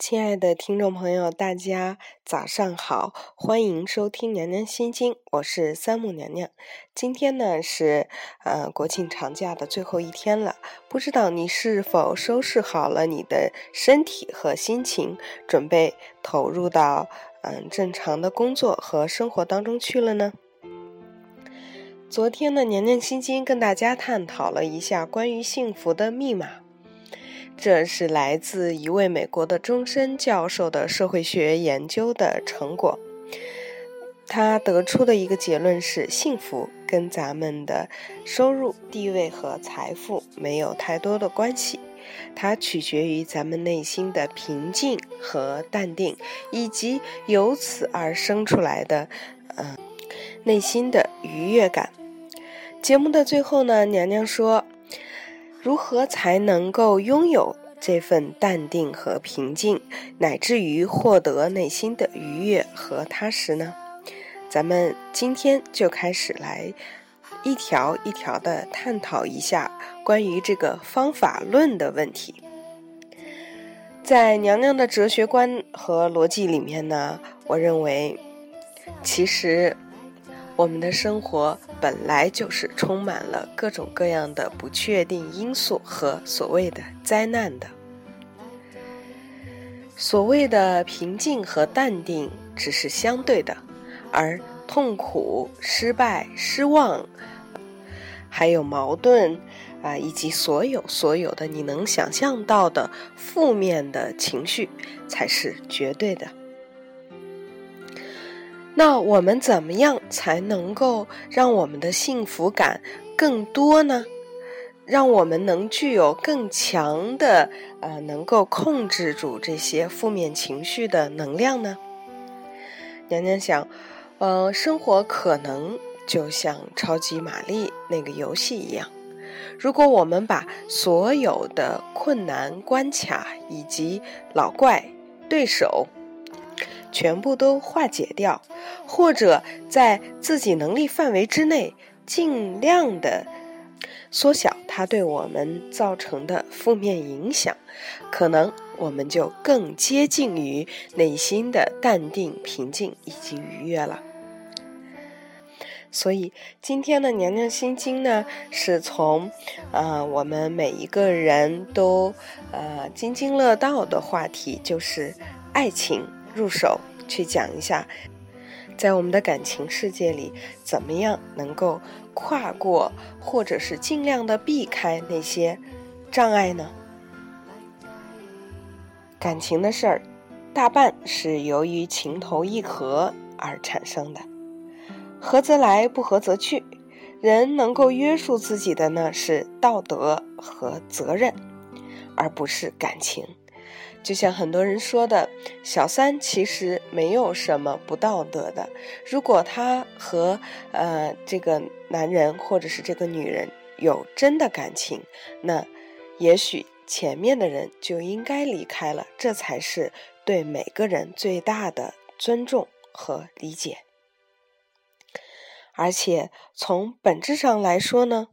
亲爱的听众朋友，大家早上好，欢迎收听《娘娘心经》，我是三木娘娘。今天呢是呃国庆长假的最后一天了，不知道你是否收拾好了你的身体和心情，准备投入到嗯正常的工作和生活当中去了呢？昨天呢，娘娘心经跟大家探讨了一下关于幸福的密码。这是来自一位美国的终身教授的社会学研究的成果。他得出的一个结论是：幸福跟咱们的收入、地位和财富没有太多的关系，它取决于咱们内心的平静和淡定，以及由此而生出来的，嗯，内心的愉悦感。节目的最后呢，娘娘说。如何才能够拥有这份淡定和平静，乃至于获得内心的愉悦和踏实呢？咱们今天就开始来一条一条的探讨一下关于这个方法论的问题。在娘娘的哲学观和逻辑里面呢，我认为，其实。我们的生活本来就是充满了各种各样的不确定因素和所谓的灾难的。所谓的平静和淡定只是相对的，而痛苦、失败、失望，还有矛盾啊，以及所有所有的你能想象到的负面的情绪，才是绝对的。那我们怎么样才能够让我们的幸福感更多呢？让我们能具有更强的呃，能够控制住这些负面情绪的能量呢？娘娘想，呃，生活可能就像超级玛丽那个游戏一样，如果我们把所有的困难关卡以及老怪对手。全部都化解掉，或者在自己能力范围之内，尽量的缩小它对我们造成的负面影响，可能我们就更接近于内心的淡定、平静以及愉悦了。所以今天的娘娘心经呢，是从呃我们每一个人都呃津津乐道的话题，就是爱情。入手去讲一下，在我们的感情世界里，怎么样能够跨过，或者是尽量的避开那些障碍呢？感情的事儿，大半是由于情投意合而产生的，合则来，不合则去。人能够约束自己的呢，是道德和责任，而不是感情。就像很多人说的，小三其实没有什么不道德的。如果他和呃这个男人或者是这个女人有真的感情，那也许前面的人就应该离开了。这才是对每个人最大的尊重和理解。而且从本质上来说呢，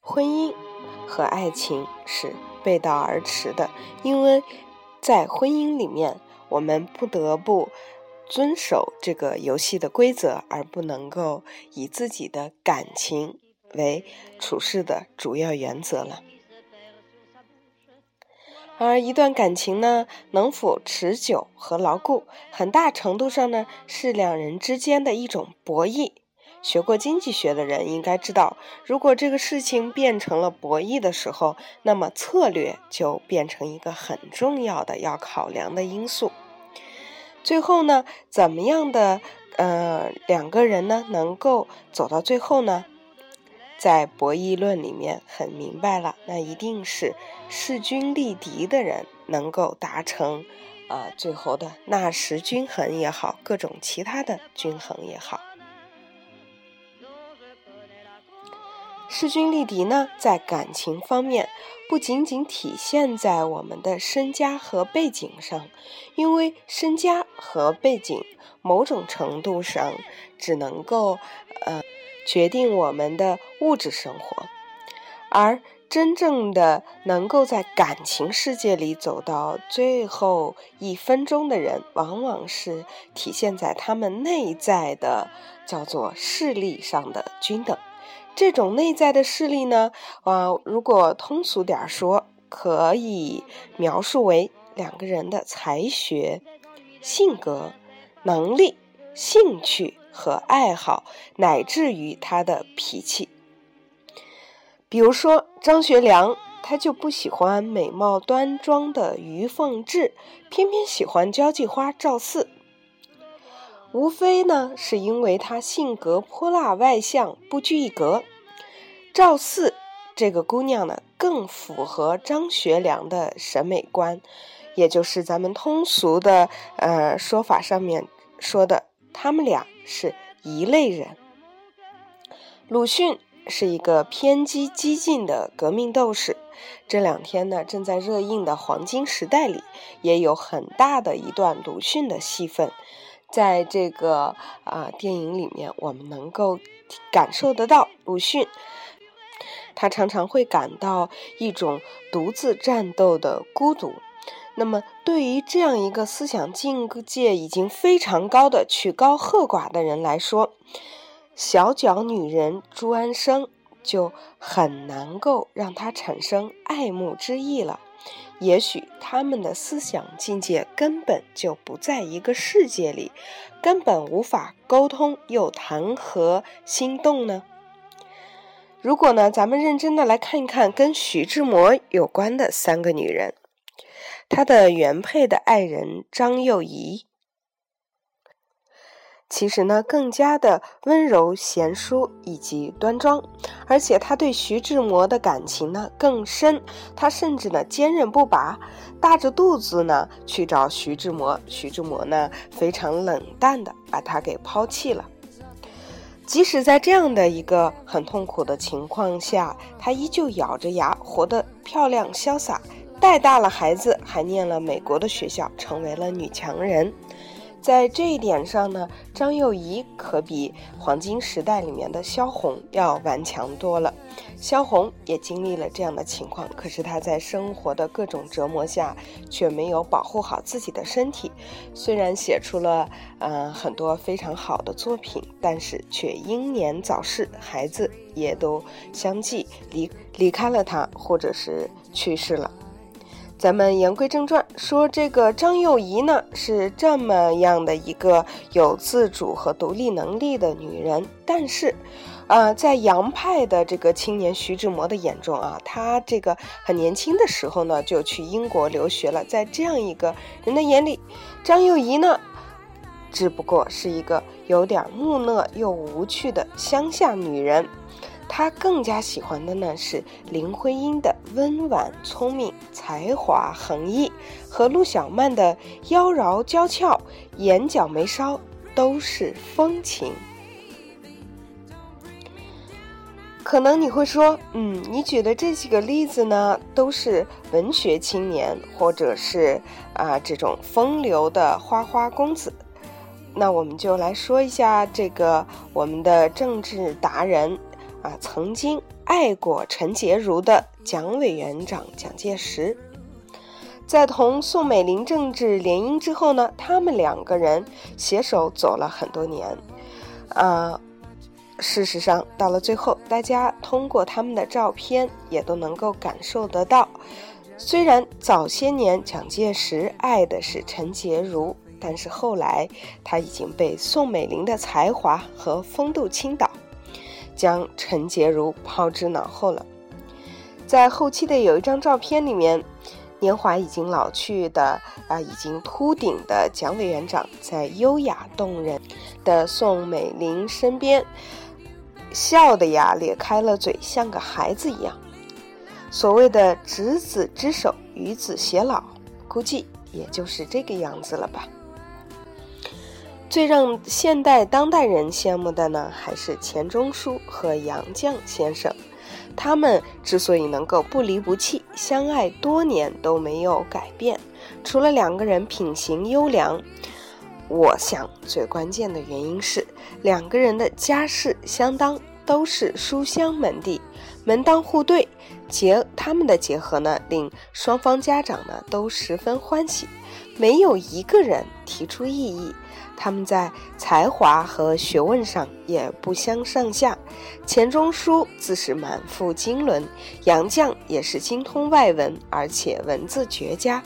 婚姻。和爱情是背道而驰的，因为在婚姻里面，我们不得不遵守这个游戏的规则，而不能够以自己的感情为处事的主要原则了。而一段感情呢，能否持久和牢固，很大程度上呢，是两人之间的一种博弈。学过经济学的人应该知道，如果这个事情变成了博弈的时候，那么策略就变成一个很重要的要考量的因素。最后呢，怎么样的呃两个人呢能够走到最后呢？在博弈论里面很明白了，那一定是势均力敌的人能够达成啊最后的纳什均衡也好，各种其他的均衡也好。势均力敌呢，在感情方面不仅仅体现在我们的身家和背景上，因为身家和背景某种程度上只能够呃决定我们的物质生活，而真正的能够在感情世界里走到最后一分钟的人，往往是体现在他们内在的叫做势力上的均等。这种内在的势力呢，呃，如果通俗点说，可以描述为两个人的才学、性格、能力、兴趣和爱好，乃至于他的脾气。比如说张学良，他就不喜欢美貌端庄的于凤至，偏偏喜欢交际花赵四。无非呢，是因为他性格泼辣外向，不拘一格。赵四这个姑娘呢，更符合张学良的审美观，也就是咱们通俗的呃说法上面说的，他们俩是一类人。鲁迅。是一个偏激激进的革命斗士。这两天呢，正在热映的《黄金时代》里，也有很大的一段鲁迅的戏份。在这个啊电影里面，我们能够感受得到鲁迅，他常常会感到一种独自战斗的孤独。那么，对于这样一个思想境界已经非常高的曲高和寡的人来说，小脚女人朱安生就很难够让他产生爱慕之意了。也许他们的思想境界根本就不在一个世界里，根本无法沟通，又谈何心动呢？如果呢，咱们认真的来看一看跟徐志摩有关的三个女人，他的原配的爱人张幼仪。其实呢，更加的温柔贤淑以及端庄，而且他对徐志摩的感情呢更深，他甚至呢坚韧不拔，大着肚子呢去找徐志摩，徐志摩呢非常冷淡的把他给抛弃了。即使在这样的一个很痛苦的情况下，他依旧咬着牙活得漂亮潇洒，带大了孩子，还念了美国的学校，成为了女强人。在这一点上呢，张幼仪可比《黄金时代》里面的萧红要顽强多了。萧红也经历了这样的情况，可是她在生活的各种折磨下，却没有保护好自己的身体。虽然写出了呃很多非常好的作品，但是却英年早逝，孩子也都相继离离开了她，或者是去世了。咱们言归正传，说这个张幼仪呢是这么样的一个有自主和独立能力的女人，但是，呃，在洋派的这个青年徐志摩的眼中啊，他这个很年轻的时候呢就去英国留学了，在这样一个人的眼里，张幼仪呢只不过是一个有点木讷又无趣的乡下女人。他更加喜欢的呢是林徽因的温婉聪明、才华横溢，和陆小曼的妖娆娇俏、眼角眉梢都是风情。可能你会说，嗯，你举的这几个例子呢，都是文学青年，或者是啊这种风流的花花公子。那我们就来说一下这个我们的政治达人。啊，曾经爱过陈洁如的蒋委员长蒋介石，在同宋美龄政治联姻之后呢，他们两个人携手走了很多年。啊，事实上，到了最后，大家通过他们的照片也都能够感受得到，虽然早些年蒋介石爱的是陈洁如，但是后来他已经被宋美龄的才华和风度倾倒。将陈洁如抛之脑后了。在后期的有一张照片里面，年华已经老去的啊，已经秃顶的蒋委员长在优雅动人的宋美龄身边，笑的呀咧开了嘴，像个孩子一样。所谓的执子之手，与子偕老，估计也就是这个样子了吧。最让现代当代人羡慕的呢，还是钱钟书和杨绛先生。他们之所以能够不离不弃，相爱多年都没有改变，除了两个人品行优良，我想最关键的原因是两个人的家世相当，都是书香门第，门当户对，结他们的结合呢，令双方家长呢都十分欢喜，没有一个人提出异议。他们在才华和学问上也不相上下。钱钟书自是满腹经纶，杨绛也是精通外文，而且文字绝佳。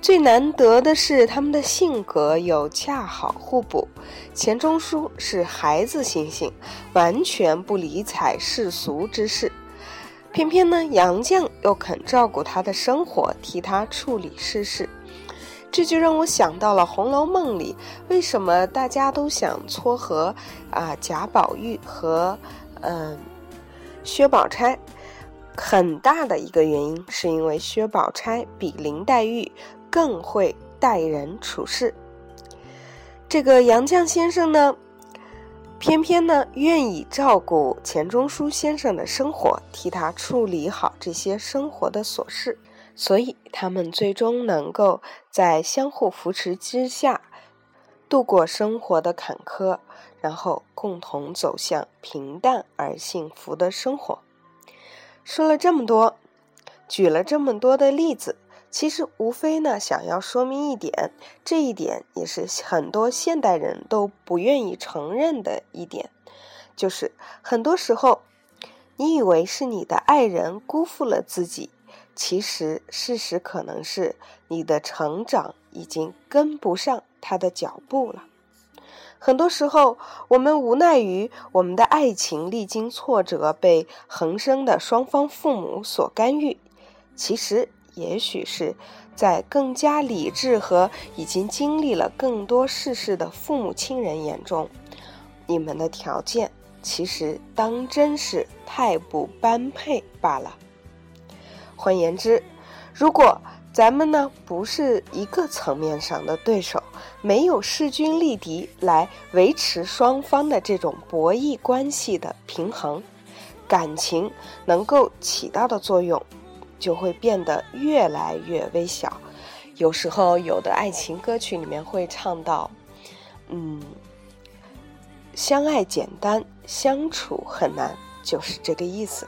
最难得的是，他们的性格又恰好互补。钱钟书是孩子心性，完全不理睬世俗之事；偏偏呢，杨绛又肯照顾他的生活，替他处理世事。这就让我想到了《红楼梦》里，为什么大家都想撮合啊贾宝玉和嗯薛宝钗？很大的一个原因是因为薛宝钗比林黛玉更会待人处事。这个杨绛先生呢，偏偏呢愿意照顾钱钟书先生的生活，替他处理好这些生活的琐事。所以，他们最终能够在相互扶持之下度过生活的坎坷，然后共同走向平淡而幸福的生活。说了这么多，举了这么多的例子，其实无非呢，想要说明一点，这一点也是很多现代人都不愿意承认的一点，就是很多时候，你以为是你的爱人辜负了自己。其实，事实可能是你的成长已经跟不上他的脚步了。很多时候，我们无奈于我们的爱情历经挫折，被横生的双方父母所干预。其实，也许是在更加理智和已经经历了更多世事的父母亲人眼中，你们的条件其实当真是太不般配罢了。换言之，如果咱们呢不是一个层面上的对手，没有势均力敌来维持双方的这种博弈关系的平衡，感情能够起到的作用就会变得越来越微小。有时候，有的爱情歌曲里面会唱到：“嗯，相爱简单，相处很难”，就是这个意思。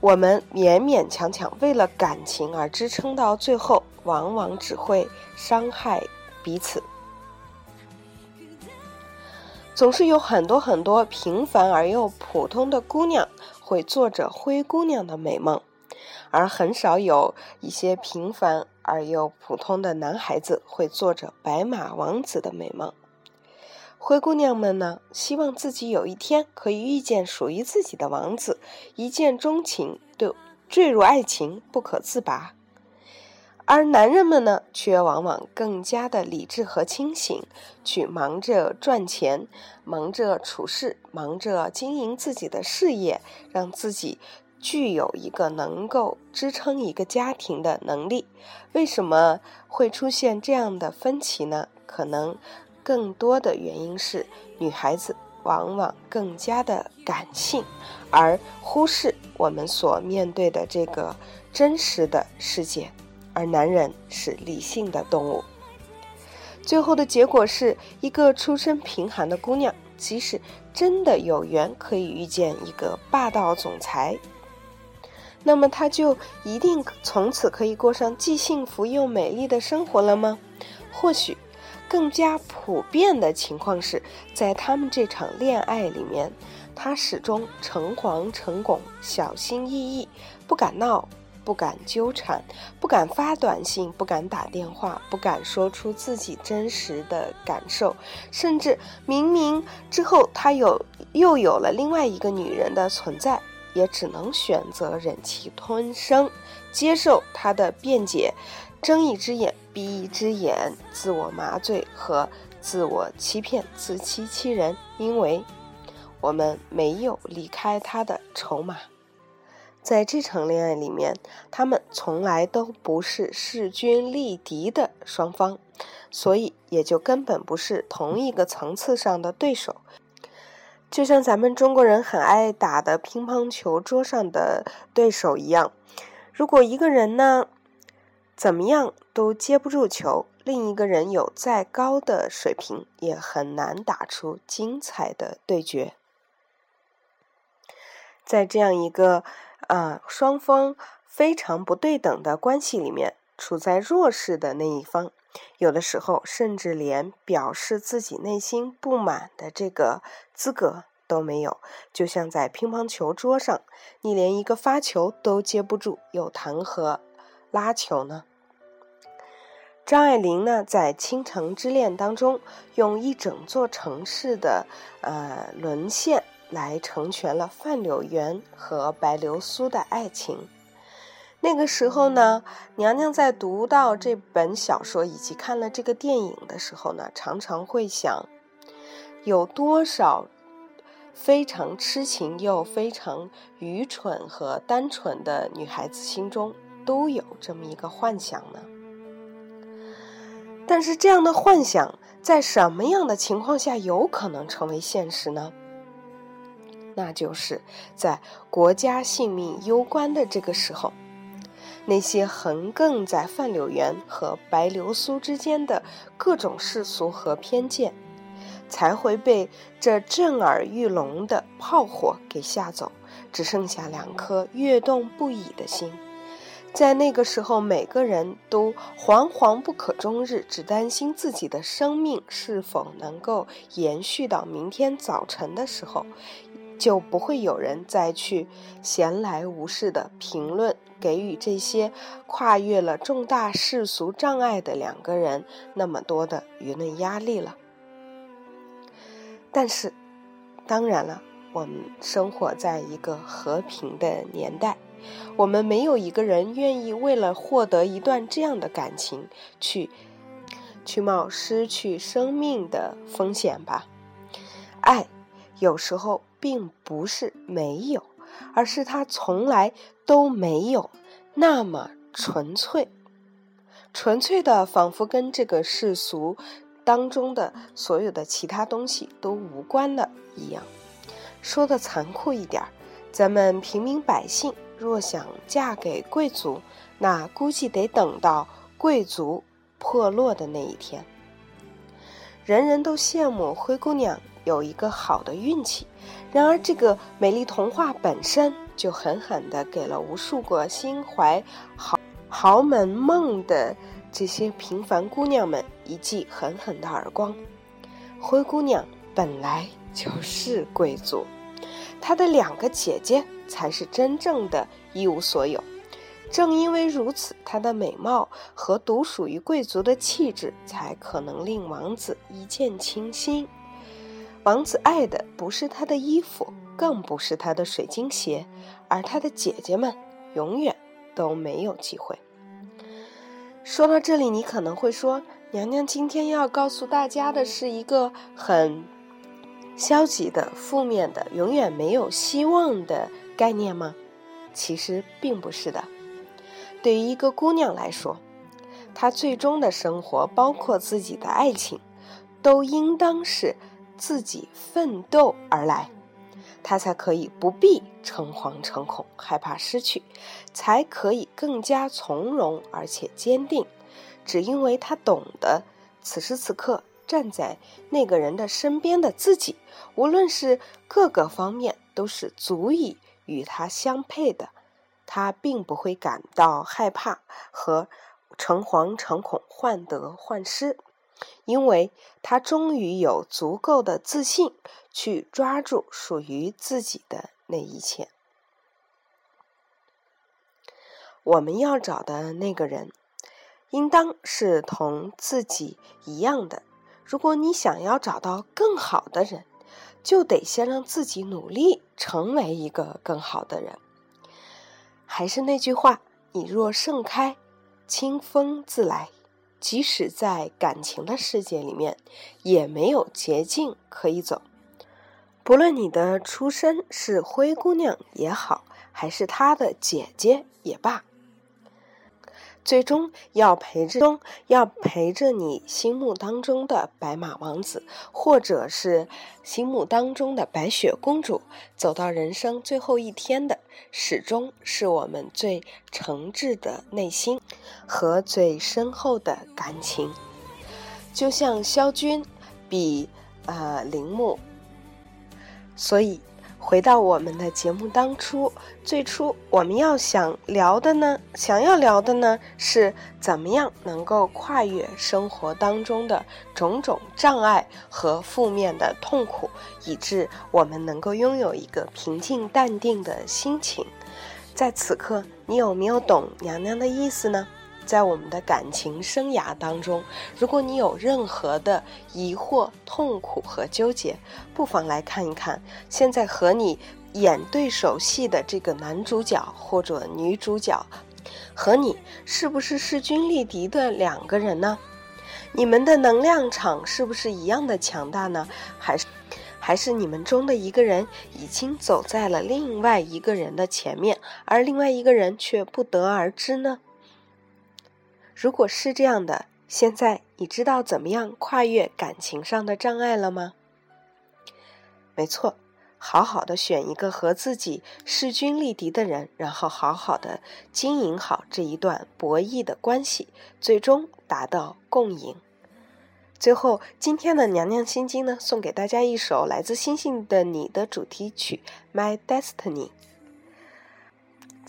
我们勉勉强强为了感情而支撑到最后，往往只会伤害彼此。总是有很多很多平凡而又普通的姑娘会做着灰姑娘的美梦，而很少有一些平凡而又普通的男孩子会做着白马王子的美梦。灰姑娘们呢，希望自己有一天可以遇见属于自己的王子，一见钟情，对坠入爱情不可自拔。而男人们呢，却往往更加的理智和清醒，去忙着赚钱，忙着处事，忙着经营自己的事业，让自己具有一个能够支撑一个家庭的能力。为什么会出现这样的分歧呢？可能。更多的原因是，女孩子往往更加的感性，而忽视我们所面对的这个真实的世界，而男人是理性的动物。最后的结果是一个出身贫寒的姑娘，即使真的有缘可以遇见一个霸道总裁，那么她就一定从此可以过上既幸福又美丽的生活了吗？或许。更加普遍的情况是，在他们这场恋爱里面，他始终诚惶诚恐、小心翼翼，不敢闹，不敢纠缠，不敢发短信，不敢打电话，不敢说出自己真实的感受，甚至明明之后他有又有了另外一个女人的存在，也只能选择忍气吞声，接受他的辩解。睁一只眼闭一只眼，自我麻醉和自我欺骗，自欺欺人，因为我们没有离开他的筹码。在这场恋爱里面，他们从来都不是势均力敌的双方，所以也就根本不是同一个层次上的对手。就像咱们中国人很爱打的乒乓球桌上的对手一样，如果一个人呢？怎么样都接不住球，另一个人有再高的水平，也很难打出精彩的对决。在这样一个啊，双方非常不对等的关系里面，处在弱势的那一方，有的时候甚至连表示自己内心不满的这个资格都没有。就像在乒乓球桌上，你连一个发球都接不住，又谈何拉球呢？张爱玲呢，在《倾城之恋》当中，用一整座城市的呃沦陷来成全了范柳原和白流苏的爱情。那个时候呢，娘娘在读到这本小说以及看了这个电影的时候呢，常常会想，有多少非常痴情又非常愚蠢和单纯的女孩子心中都有这么一个幻想呢？但是这样的幻想在什么样的情况下有可能成为现实呢？那就是在国家性命攸关的这个时候，那些横亘在范柳原和白流苏之间的各种世俗和偏见，才会被这震耳欲聋的炮火给吓走，只剩下两颗跃动不已的心。在那个时候，每个人都惶惶不可终日，只担心自己的生命是否能够延续到明天早晨的时候，就不会有人再去闲来无事的评论，给予这些跨越了重大世俗障碍的两个人那么多的舆论压力了。但是，当然了，我们生活在一个和平的年代。我们没有一个人愿意为了获得一段这样的感情，去去冒失去生命的风险吧。爱有时候并不是没有，而是它从来都没有那么纯粹，纯粹的仿佛跟这个世俗当中的所有的其他东西都无关了一样。说的残酷一点，咱们平民百姓。若想嫁给贵族，那估计得等到贵族破落的那一天。人人都羡慕灰姑娘有一个好的运气，然而这个美丽童话本身就狠狠地给了无数个心怀豪豪门梦的这些平凡姑娘们一记狠狠的耳光。灰姑娘本来就是贵族，她的两个姐姐。才是真正的一无所有。正因为如此，她的美貌和独属于贵族的气质，才可能令王子一见倾心。王子爱的不是她的衣服，更不是她的水晶鞋，而她的姐姐们永远都没有机会。说到这里，你可能会说：“娘娘今天要告诉大家的是一个很消极的、负面的、永远没有希望的。”概念吗？其实并不是的。对于一个姑娘来说，她最终的生活，包括自己的爱情，都应当是自己奋斗而来，她才可以不必诚惶诚恐，害怕失去，才可以更加从容而且坚定。只因为她懂得，此时此刻站在那个人的身边的自己，无论是各个方面，都是足以。与他相配的，他并不会感到害怕和诚惶诚恐、患得患失，因为他终于有足够的自信去抓住属于自己的那一切。我们要找的那个人，应当是同自己一样的。如果你想要找到更好的人，就得先让自己努力成为一个更好的人。还是那句话，你若盛开，清风自来。即使在感情的世界里面，也没有捷径可以走。不论你的出身是灰姑娘也好，还是她的姐姐也罢。最终要陪着，要陪着你心目当中的白马王子，或者是心目当中的白雪公主，走到人生最后一天的，始终是我们最诚挚的内心和最深厚的感情。就像萧军比呃铃木，所以回到我们的节目当初，最初我们要想聊的呢，想要聊的呢，是怎么样能够跨越生活当中的种种障碍和负面的痛苦，以致我们能够拥有一个平静淡定的心情。在此刻，你有没有懂娘娘的意思呢？在我们的感情生涯当中，如果你有任何的疑惑、痛苦和纠结，不妨来看一看现在和你演对手戏的这个男主角或者女主角，和你是不是势均力敌的两个人呢？你们的能量场是不是一样的强大呢？还是还是你们中的一个人已经走在了另外一个人的前面，而另外一个人却不得而知呢？如果是这样的，现在你知道怎么样跨越感情上的障碍了吗？没错，好好的选一个和自己势均力敌的人，然后好好的经营好这一段博弈的关系，最终达到共赢。最后，今天的娘娘心经呢，送给大家一首来自《星星的你》的主题曲《My Destiny》。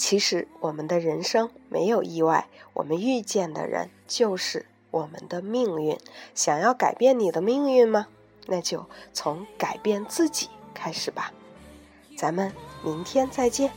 其实，我们的人生没有意外，我们遇见的人就是我们的命运。想要改变你的命运吗？那就从改变自己开始吧。咱们明天再见。